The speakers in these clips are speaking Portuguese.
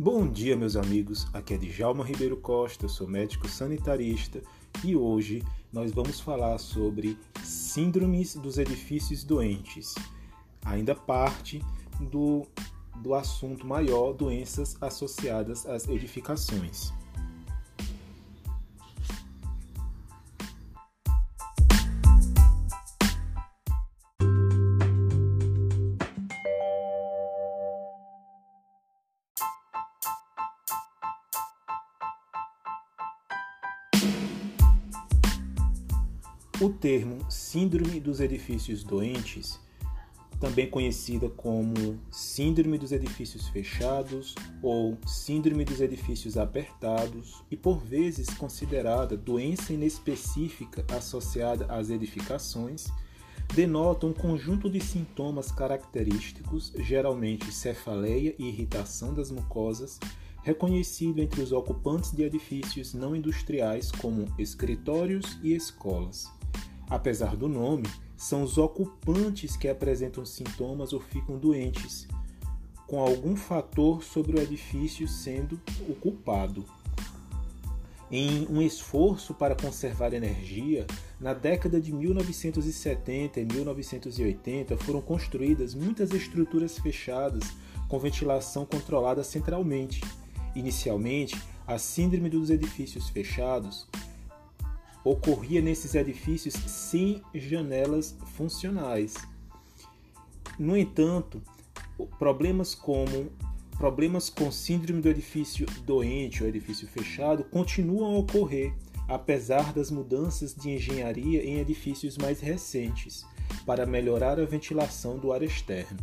Bom dia, meus amigos. Aqui é Djalma Ribeiro Costa, sou médico sanitarista e hoje nós vamos falar sobre síndromes dos edifícios doentes. Ainda parte do, do assunto maior, doenças associadas às edificações. Síndrome dos Edifícios Doentes, também conhecida como Síndrome dos Edifícios Fechados ou Síndrome dos Edifícios Apertados, e por vezes considerada doença inespecífica associada às edificações, denota um conjunto de sintomas característicos, geralmente cefaleia e irritação das mucosas, reconhecido entre os ocupantes de edifícios não industriais como escritórios e escolas. Apesar do nome, são os ocupantes que apresentam sintomas ou ficam doentes, com algum fator sobre o edifício sendo o culpado. Em um esforço para conservar energia, na década de 1970 e 1980 foram construídas muitas estruturas fechadas com ventilação controlada centralmente. Inicialmente, a síndrome dos edifícios fechados ocorria nesses edifícios sem janelas funcionais. No entanto, problemas como problemas com síndrome do edifício doente ou edifício fechado continuam a ocorrer, apesar das mudanças de engenharia em edifícios mais recentes, para melhorar a ventilação do ar externo.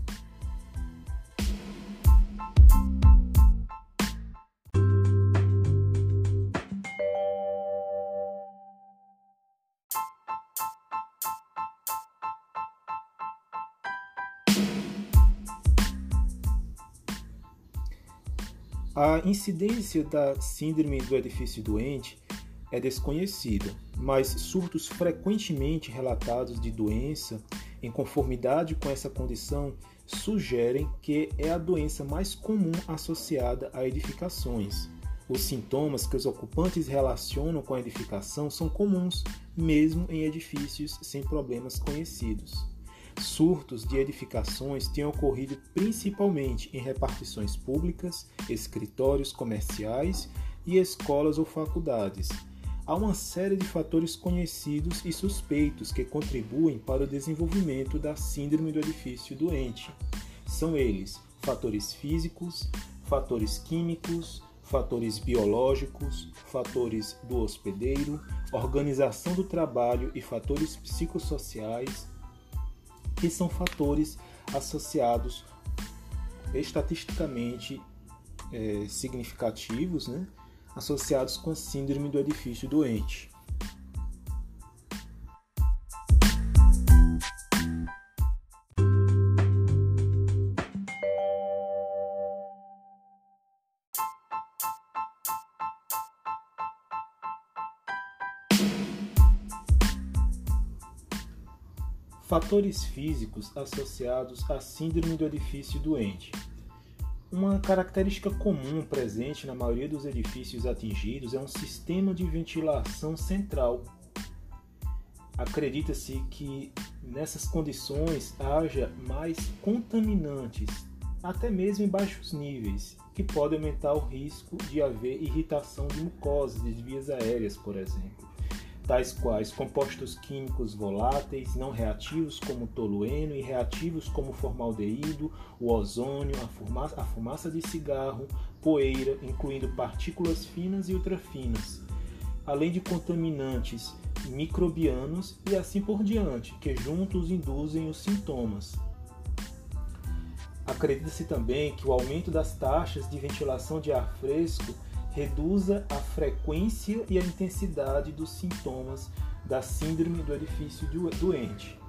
A incidência da síndrome do edifício doente é desconhecida, mas surtos frequentemente relatados de doença em conformidade com essa condição sugerem que é a doença mais comum associada a edificações. Os sintomas que os ocupantes relacionam com a edificação são comuns, mesmo em edifícios sem problemas conhecidos. Surtos de edificações têm ocorrido principalmente em repartições públicas, escritórios comerciais e escolas ou faculdades. Há uma série de fatores conhecidos e suspeitos que contribuem para o desenvolvimento da síndrome do edifício doente. São eles fatores físicos, fatores químicos, fatores biológicos, fatores do hospedeiro, organização do trabalho e fatores psicossociais, que são fatores associados estatisticamente é, significativos, né, associados com a síndrome do edifício doente. Fatores físicos associados à síndrome do edifício doente. Uma característica comum presente na maioria dos edifícios atingidos é um sistema de ventilação central. Acredita-se que nessas condições haja mais contaminantes, até mesmo em baixos níveis, que podem aumentar o risco de haver irritação de mucosas, de vias aéreas, por exemplo tais quais compostos químicos voláteis, não reativos como tolueno e reativos como formaldeído, o ozônio, a fumaça, a fumaça de cigarro, poeira, incluindo partículas finas e ultrafinas, além de contaminantes microbianos e assim por diante, que juntos induzem os sintomas. Acredita-se também que o aumento das taxas de ventilação de ar fresco reduza a frequência e a intensidade dos sintomas da síndrome do edifício doente.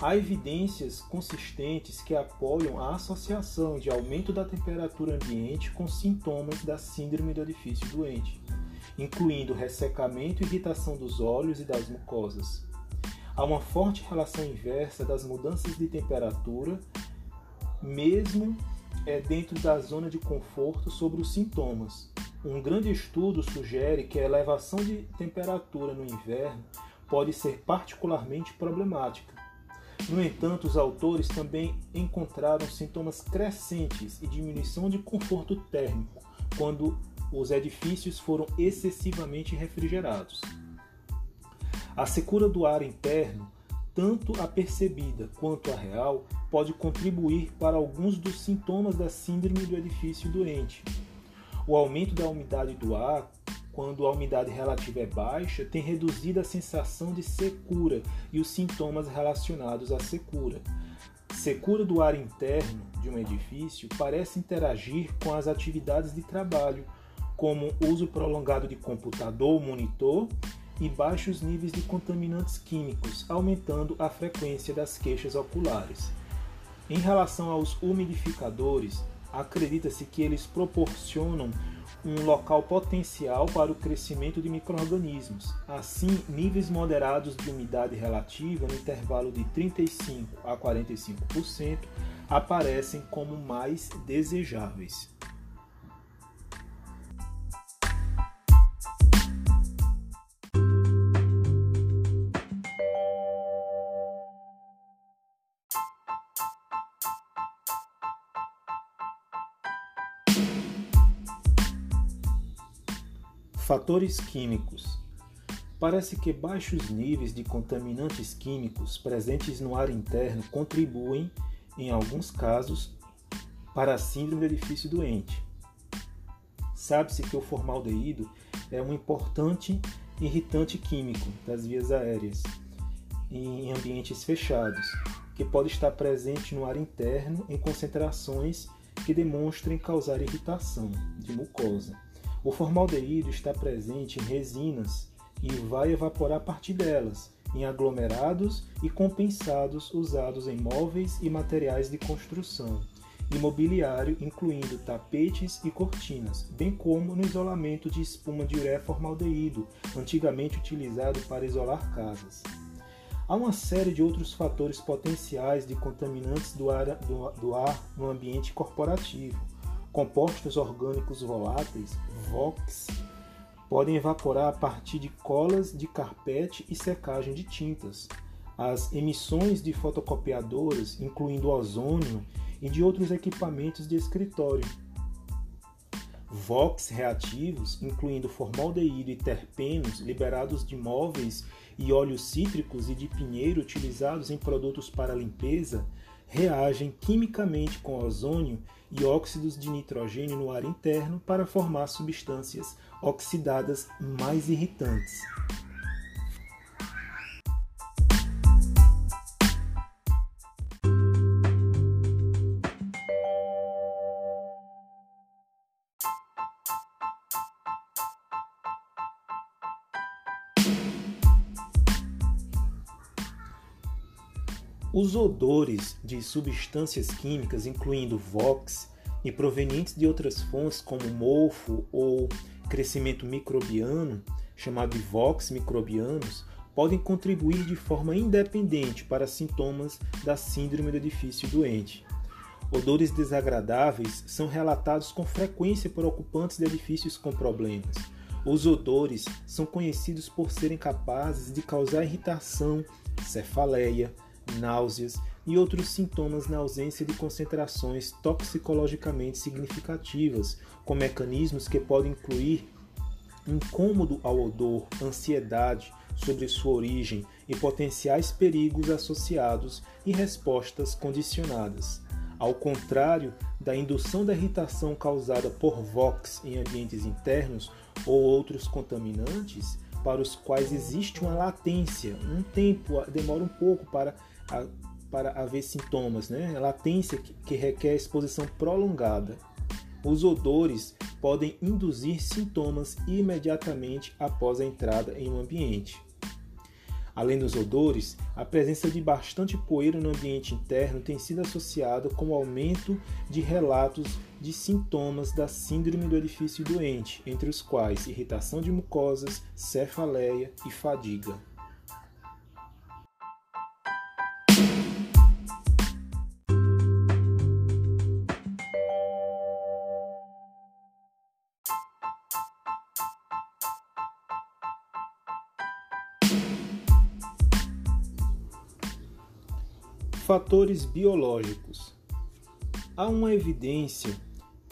Há evidências consistentes que apoiam a associação de aumento da temperatura ambiente com sintomas da síndrome do edifício doente, incluindo ressecamento e irritação dos olhos e das mucosas. Há uma forte relação inversa das mudanças de temperatura, mesmo é dentro da zona de conforto sobre os sintomas. Um grande estudo sugere que a elevação de temperatura no inverno pode ser particularmente problemática. No entanto, os autores também encontraram sintomas crescentes e diminuição de conforto térmico quando os edifícios foram excessivamente refrigerados. A secura do ar interno, tanto a percebida quanto a real, pode contribuir para alguns dos sintomas da síndrome do edifício doente. O aumento da umidade do ar, quando a umidade relativa é baixa, tem reduzido a sensação de secura e os sintomas relacionados à secura. Secura do ar interno de um edifício parece interagir com as atividades de trabalho, como uso prolongado de computador ou monitor e baixos níveis de contaminantes químicos, aumentando a frequência das queixas oculares. Em relação aos umidificadores, acredita-se que eles proporcionam um local potencial para o crescimento de microrganismos. Assim, níveis moderados de umidade relativa no intervalo de 35 a 45% aparecem como mais desejáveis. Fatores químicos. Parece que baixos níveis de contaminantes químicos presentes no ar interno contribuem, em alguns casos, para a síndrome do edifício doente. Sabe-se que o formaldeído é um importante irritante químico das vias aéreas em ambientes fechados, que pode estar presente no ar interno em concentrações que demonstrem causar irritação de mucosa. O formaldeído está presente em resinas e vai evaporar a partir delas, em aglomerados e compensados usados em móveis e materiais de construção, imobiliário, incluindo tapetes e cortinas, bem como no isolamento de espuma de ureia formaldeído, antigamente utilizado para isolar casas. Há uma série de outros fatores potenciais de contaminantes do ar, do, do ar no ambiente corporativo, Compostos orgânicos voláteis, VOX, podem evaporar a partir de colas de carpete e secagem de tintas. As emissões de fotocopiadoras, incluindo ozônio, e de outros equipamentos de escritório. VOX reativos, incluindo formaldeído e terpenos liberados de móveis e óleos cítricos e de pinheiro utilizados em produtos para limpeza, reagem quimicamente com ozônio e óxidos de nitrogênio no ar interno para formar substâncias oxidadas mais irritantes. Os odores de substâncias químicas, incluindo VOX, e provenientes de outras fontes como mofo ou crescimento microbiano, chamado de VOX microbianos, podem contribuir de forma independente para sintomas da síndrome do edifício doente. Odores desagradáveis são relatados com frequência por ocupantes de edifícios com problemas. Os odores são conhecidos por serem capazes de causar irritação, cefaleia, náuseas e outros sintomas na ausência de concentrações toxicologicamente significativas, com mecanismos que podem incluir incômodo ao odor, ansiedade sobre sua origem e potenciais perigos associados e respostas condicionadas. Ao contrário da indução da irritação causada por VOX em ambientes internos ou outros contaminantes, para os quais existe uma latência, um tempo, demora um pouco para para haver sintomas, né? Latência que requer exposição prolongada. Os odores podem induzir sintomas imediatamente após a entrada em um ambiente. Além dos odores, a presença de bastante poeira no ambiente interno tem sido associada com o aumento de relatos de sintomas da síndrome do edifício doente, entre os quais irritação de mucosas, cefaleia e fadiga. Fatores biológicos. Há uma evidência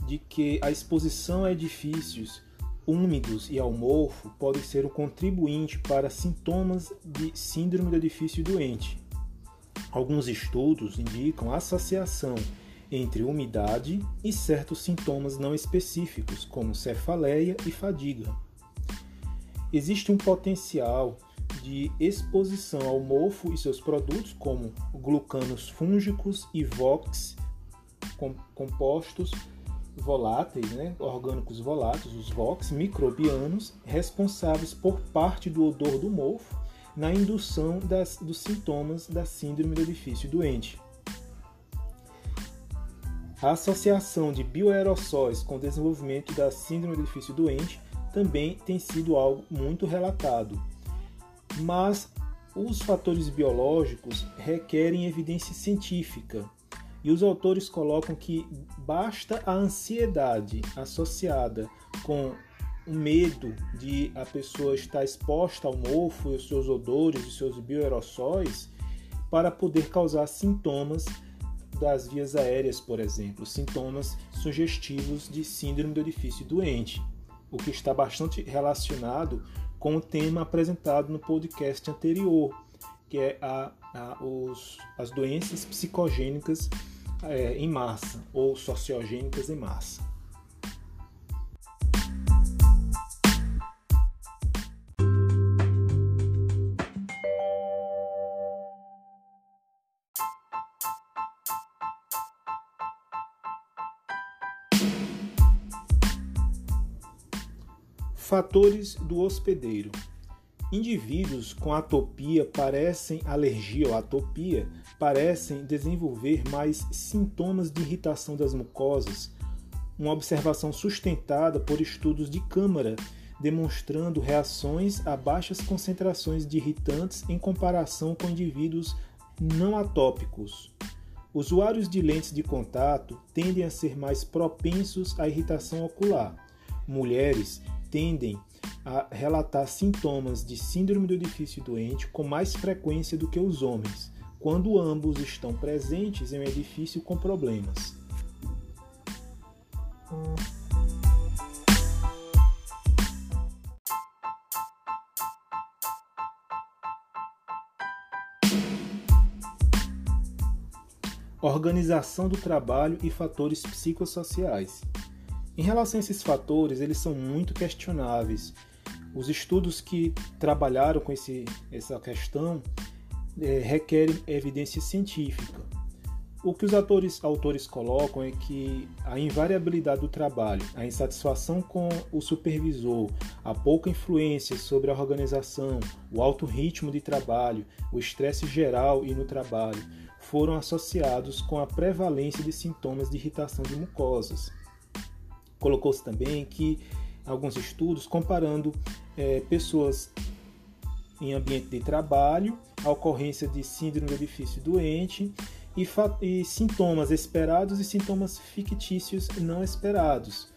de que a exposição a edifícios úmidos e ao mofo pode ser um contribuinte para sintomas de síndrome do edifício doente. Alguns estudos indicam associação entre umidade e certos sintomas não específicos, como cefaleia e fadiga. Existe um potencial de exposição ao mofo e seus produtos, como glucanos fúngicos e VOX, compostos voláteis, né, orgânicos voláteis, os VOX, microbianos, responsáveis por parte do odor do mofo na indução das, dos sintomas da síndrome do edifício doente. A associação de bioaerossóis com o desenvolvimento da síndrome do edifício doente também tem sido algo muito relatado. Mas os fatores biológicos requerem evidência científica. E os autores colocam que basta a ansiedade associada com o medo de a pessoa estar exposta ao mofo e os seus odores e seus bioaerossóis para poder causar sintomas das vias aéreas, por exemplo, sintomas sugestivos de síndrome do edifício doente, o que está bastante relacionado com o tema apresentado no podcast anterior, que é a, a, os, as doenças psicogênicas é, em massa ou sociogênicas em massa. Fatores do hospedeiro. Indivíduos com atopia parecem alergia ou atopia parecem desenvolver mais sintomas de irritação das mucosas, uma observação sustentada por estudos de câmara demonstrando reações a baixas concentrações de irritantes em comparação com indivíduos não atópicos. Usuários de lentes de contato tendem a ser mais propensos à irritação ocular. Mulheres tendem a relatar sintomas de síndrome do edifício doente com mais frequência do que os homens, quando ambos estão presentes em um edifício com problemas. Organização do trabalho e fatores psicossociais. Em relação a esses fatores, eles são muito questionáveis. Os estudos que trabalharam com esse, essa questão é, requerem evidência científica. O que os autores, autores colocam é que a invariabilidade do trabalho, a insatisfação com o supervisor, a pouca influência sobre a organização, o alto ritmo de trabalho, o estresse geral e no trabalho foram associados com a prevalência de sintomas de irritação de mucosas. Colocou-se também que alguns estudos comparando é, pessoas em ambiente de trabalho, a ocorrência de síndrome do edifício doente e, e sintomas esperados e sintomas fictícios não esperados.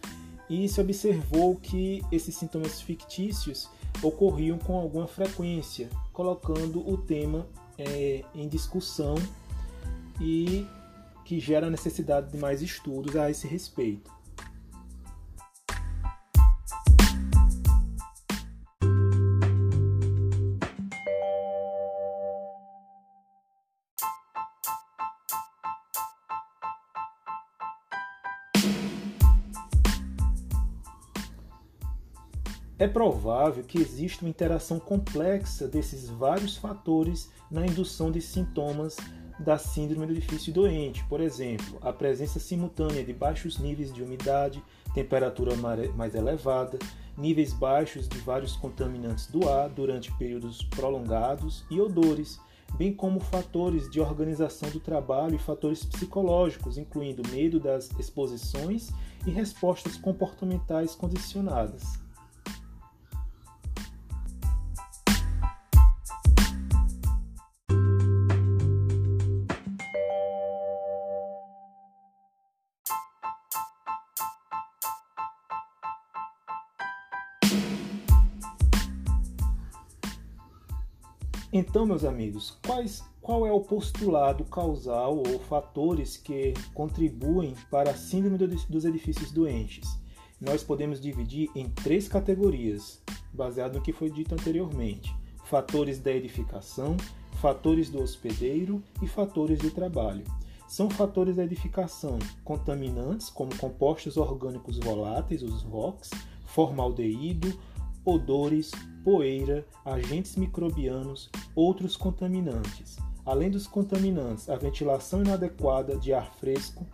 E se observou que esses sintomas fictícios ocorriam com alguma frequência, colocando o tema é, em discussão e que gera necessidade de mais estudos a esse respeito. É provável que exista uma interação complexa desses vários fatores na indução de sintomas da síndrome do edifício doente, por exemplo, a presença simultânea de baixos níveis de umidade, temperatura mais elevada, níveis baixos de vários contaminantes do ar durante períodos prolongados e odores, bem como fatores de organização do trabalho e fatores psicológicos, incluindo medo das exposições e respostas comportamentais condicionadas. Então, meus amigos, quais, qual é o postulado causal ou fatores que contribuem para a síndrome dos edifícios doentes? Nós podemos dividir em três categorias, baseado no que foi dito anteriormente: fatores da edificação, fatores do hospedeiro e fatores do trabalho. São fatores da edificação contaminantes, como compostos orgânicos voláteis, os VOCs, formaldeído, odores, poeira, agentes microbianos, outros contaminantes. Além dos contaminantes, a ventilação inadequada de ar fresco,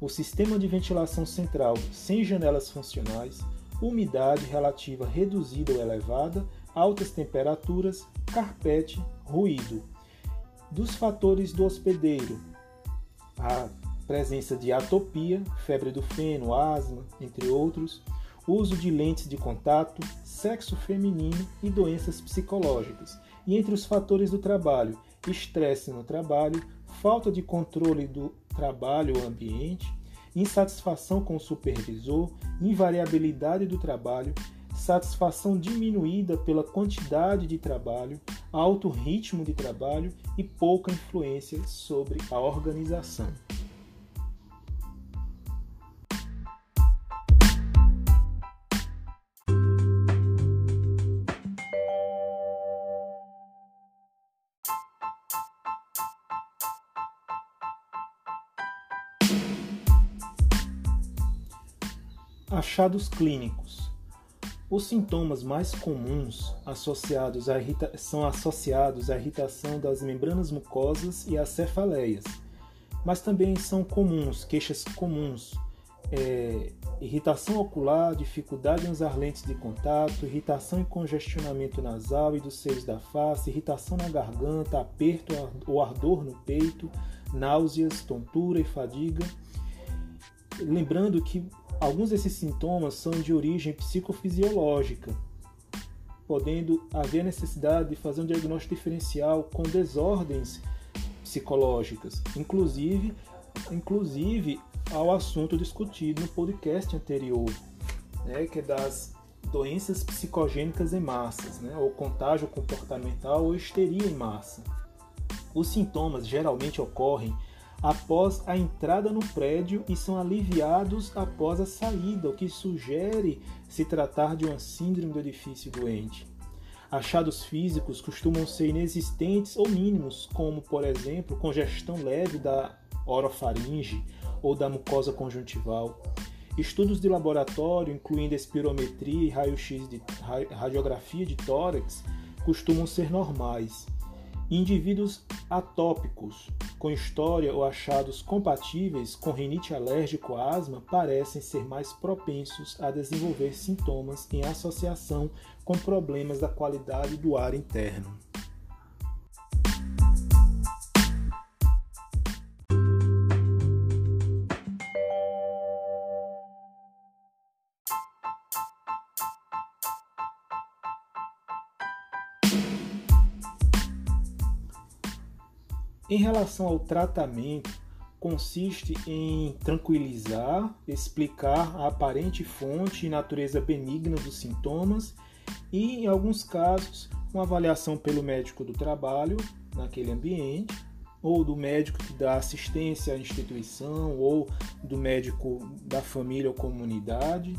o sistema de ventilação central sem janelas funcionais, umidade relativa reduzida ou elevada, altas temperaturas, carpete, ruído. Dos fatores do hospedeiro, a presença de atopia, febre do feno, asma, entre outros, uso de lentes de contato, sexo feminino e doenças psicológicas. E entre os fatores do trabalho, estresse no trabalho, falta de controle do trabalho ou ambiente, insatisfação com o supervisor, invariabilidade do trabalho, satisfação diminuída pela quantidade de trabalho, alto ritmo de trabalho e pouca influência sobre a organização. Achados clínicos. Os sintomas mais comuns associados são associados à irritação das membranas mucosas e às cefaleias, mas também são comuns, queixas comuns, é, irritação ocular, dificuldade em usar lentes de contato, irritação e congestionamento nasal e dos seios da face, irritação na garganta, aperto ou ardor no peito, náuseas, tontura e fadiga. Lembrando que Alguns desses sintomas são de origem psicofisiológica, podendo haver necessidade de fazer um diagnóstico diferencial com desordens psicológicas, inclusive, inclusive ao assunto discutido no podcast anterior, né, que é das doenças psicogênicas em massas, né, ou contágio comportamental ou histeria em massa. Os sintomas geralmente ocorrem após a entrada no prédio e são aliviados após a saída, o que sugere se tratar de uma síndrome do edifício doente. Achados físicos costumam ser inexistentes ou mínimos, como, por exemplo, congestão leve da orofaringe ou da mucosa conjuntival. Estudos de laboratório, incluindo espirometria e raio-x de radiografia de tórax, costumam ser normais. Indivíduos atópicos com história ou achados compatíveis com rinite alérgico ou asma parecem ser mais propensos a desenvolver sintomas em associação com problemas da qualidade do ar interno. Em relação ao tratamento, consiste em tranquilizar, explicar a aparente fonte e natureza benigna dos sintomas e, em alguns casos, uma avaliação pelo médico do trabalho naquele ambiente ou do médico que dá assistência à instituição ou do médico da família ou comunidade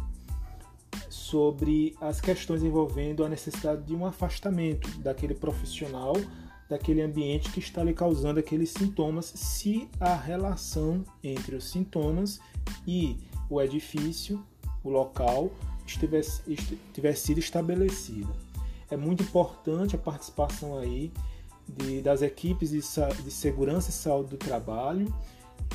sobre as questões envolvendo a necessidade de um afastamento daquele profissional daquele ambiente que está lhe causando aqueles sintomas, se a relação entre os sintomas e o edifício, o local, tivesse sido estabelecida. É muito importante a participação aí de, das equipes de, de segurança e saúde do trabalho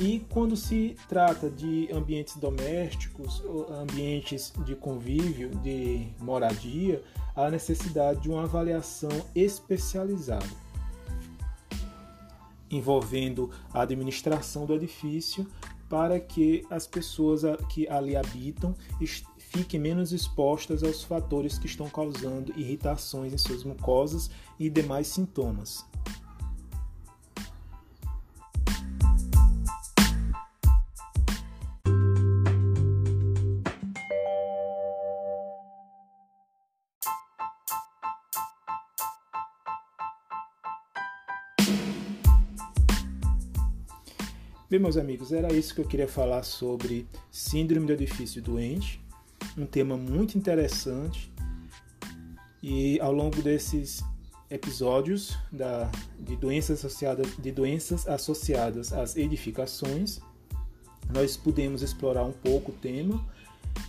e quando se trata de ambientes domésticos, ambientes de convívio, de moradia, há necessidade de uma avaliação especializada envolvendo a administração do edifício para que as pessoas que ali habitam fiquem menos expostas aos fatores que estão causando irritações em suas mucosas e demais sintomas. Bem, meus amigos, era isso que eu queria falar sobre síndrome do edifício doente, um tema muito interessante. E ao longo desses episódios da, de, doenças associadas, de doenças associadas às edificações, nós pudemos explorar um pouco o tema.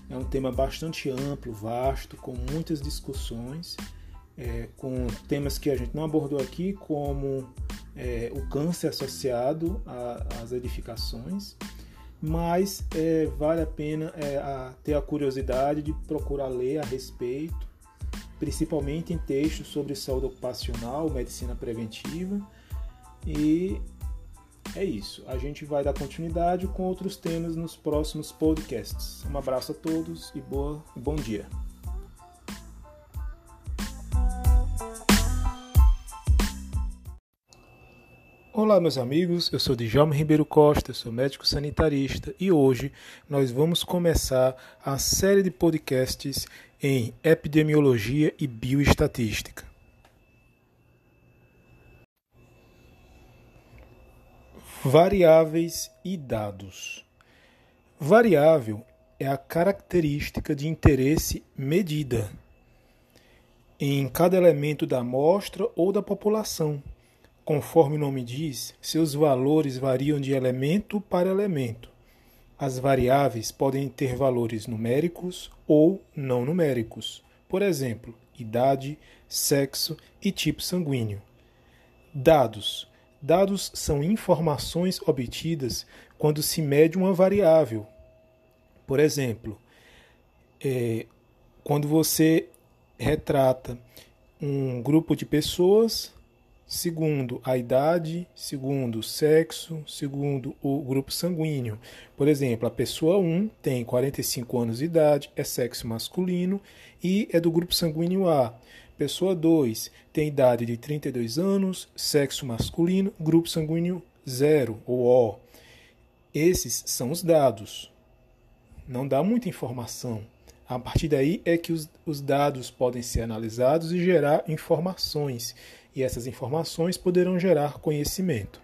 É um tema bastante amplo, vasto, com muitas discussões, é, com temas que a gente não abordou aqui, como é, o câncer associado às edificações, mas é, vale a pena é, a ter a curiosidade de procurar ler a respeito, principalmente em textos sobre saúde ocupacional, medicina preventiva e é isso. A gente vai dar continuidade com outros temas nos próximos podcasts. Um abraço a todos e boa, bom dia. Olá, meus amigos. Eu sou Djalma Ribeiro Costa, sou médico sanitarista e hoje nós vamos começar a série de podcasts em epidemiologia e bioestatística. Variáveis e dados. Variável é a característica de interesse medida em cada elemento da amostra ou da população. Conforme o nome diz, seus valores variam de elemento para elemento. As variáveis podem ter valores numéricos ou não numéricos, por exemplo, idade, sexo e tipo sanguíneo. Dados Dados são informações obtidas quando se mede uma variável. Por exemplo, é, quando você retrata um grupo de pessoas, segundo a idade, segundo o sexo, segundo o grupo sanguíneo. Por exemplo, a pessoa 1 tem 45 anos de idade, é sexo masculino e é do grupo sanguíneo A. Pessoa 2 tem idade de 32 anos, sexo masculino, grupo sanguíneo 0 ou O. Esses são os dados. Não dá muita informação. A partir daí é que os, os dados podem ser analisados e gerar informações, e essas informações poderão gerar conhecimento.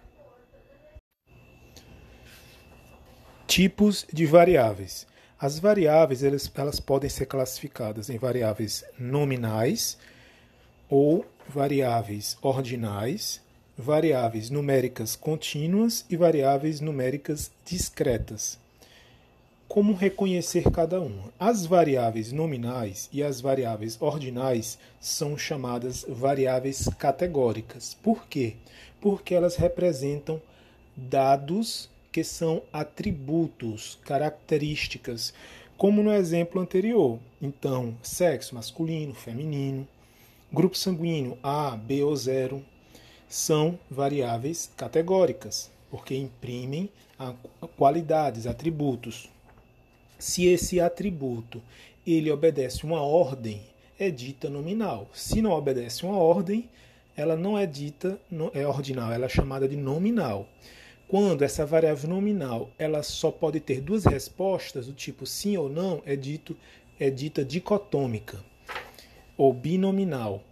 Tipos de variáveis. As variáveis elas, elas podem ser classificadas em variáveis nominais, ou variáveis ordinais, variáveis numéricas contínuas e variáveis numéricas discretas. Como reconhecer cada uma? As variáveis nominais e as variáveis ordinais são chamadas variáveis categóricas. Por quê? Porque elas representam dados que são atributos, características, como no exemplo anterior. Então, sexo masculino, feminino, Grupo sanguíneo A, B ou 0 são variáveis categóricas, porque imprimem qualidades, atributos. Se esse atributo ele obedece uma ordem, é dita nominal. Se não obedece uma ordem, ela não é dita é ordinal, ela é chamada de nominal. Quando essa variável nominal ela só pode ter duas respostas, do tipo sim ou não, é dito é dita dicotômica ou binominal.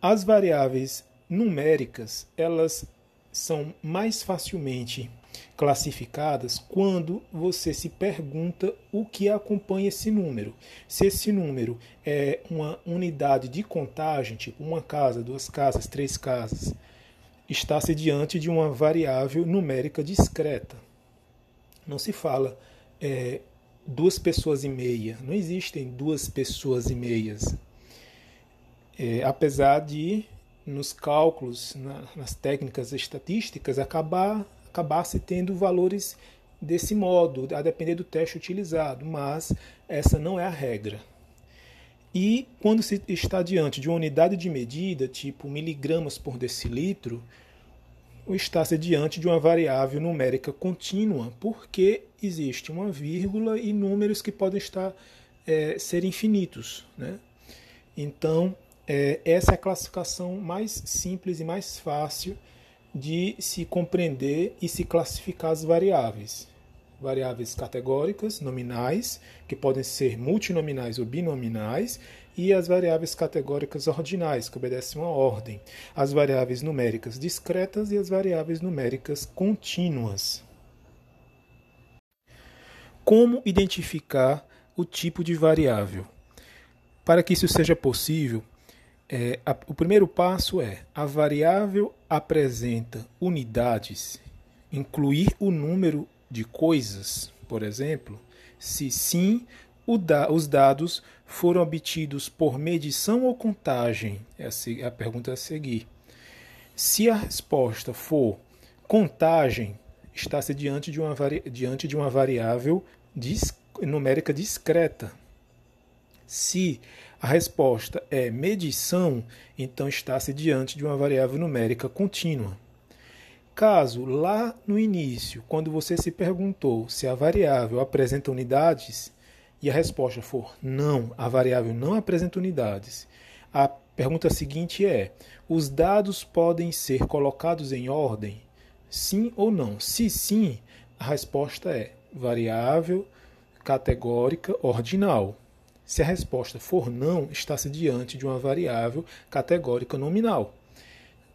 As variáveis numéricas, elas são mais facilmente classificadas quando você se pergunta o que acompanha esse número. Se esse número é uma unidade de contagem, tipo uma casa, duas casas, três casas, está-se diante de uma variável numérica discreta. Não se fala é, duas pessoas e meia, não existem duas pessoas e meias. É, apesar de, nos cálculos, na, nas técnicas estatísticas, acabar, acabar se tendo valores desse modo, a depender do teste utilizado, mas essa não é a regra. E quando se está diante de uma unidade de medida, tipo miligramas por decilitro, está-se diante de uma variável numérica contínua, porque existe uma vírgula e números que podem estar é, ser infinitos. Né? Então, é, essa é a classificação mais simples e mais fácil de se compreender e se classificar as variáveis. Variáveis categóricas, nominais, que podem ser multinominais ou binominais, e as variáveis categóricas ordinais, que obedecem uma ordem. As variáveis numéricas discretas e as variáveis numéricas contínuas. Como identificar o tipo de variável? Para que isso seja possível, é, a, o primeiro passo é a variável apresenta unidades, incluir o número de coisas, por exemplo. Se sim, da, os dados foram obtidos por medição ou contagem? É a, pergunta a seguir. Se a resposta for contagem, está-se diante, de uma diante de uma variável numérica discreta. Se a resposta é medição, então está-se diante de uma variável numérica contínua. Caso lá no início, quando você se perguntou se a variável apresenta unidades e a resposta for não, a variável não apresenta unidades, a pergunta seguinte é: os dados podem ser colocados em ordem? Sim ou não? Se sim, a resposta é variável categórica ordinal. Se a resposta for não, está-se diante de uma variável categórica nominal.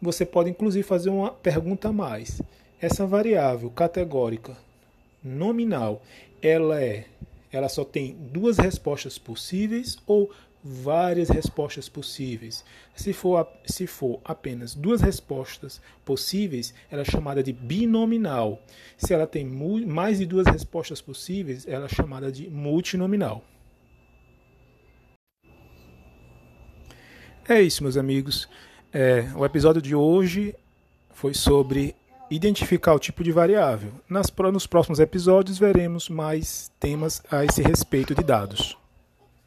Você pode inclusive fazer uma pergunta a mais. Essa variável categórica nominal, ela é ela só tem duas respostas possíveis ou várias respostas possíveis. Se for, se for apenas duas respostas possíveis, ela é chamada de binominal. Se ela tem mais de duas respostas possíveis, ela é chamada de multinominal. É isso, meus amigos. É, o episódio de hoje foi sobre identificar o tipo de variável. Nas, nos próximos episódios veremos mais temas a esse respeito de dados.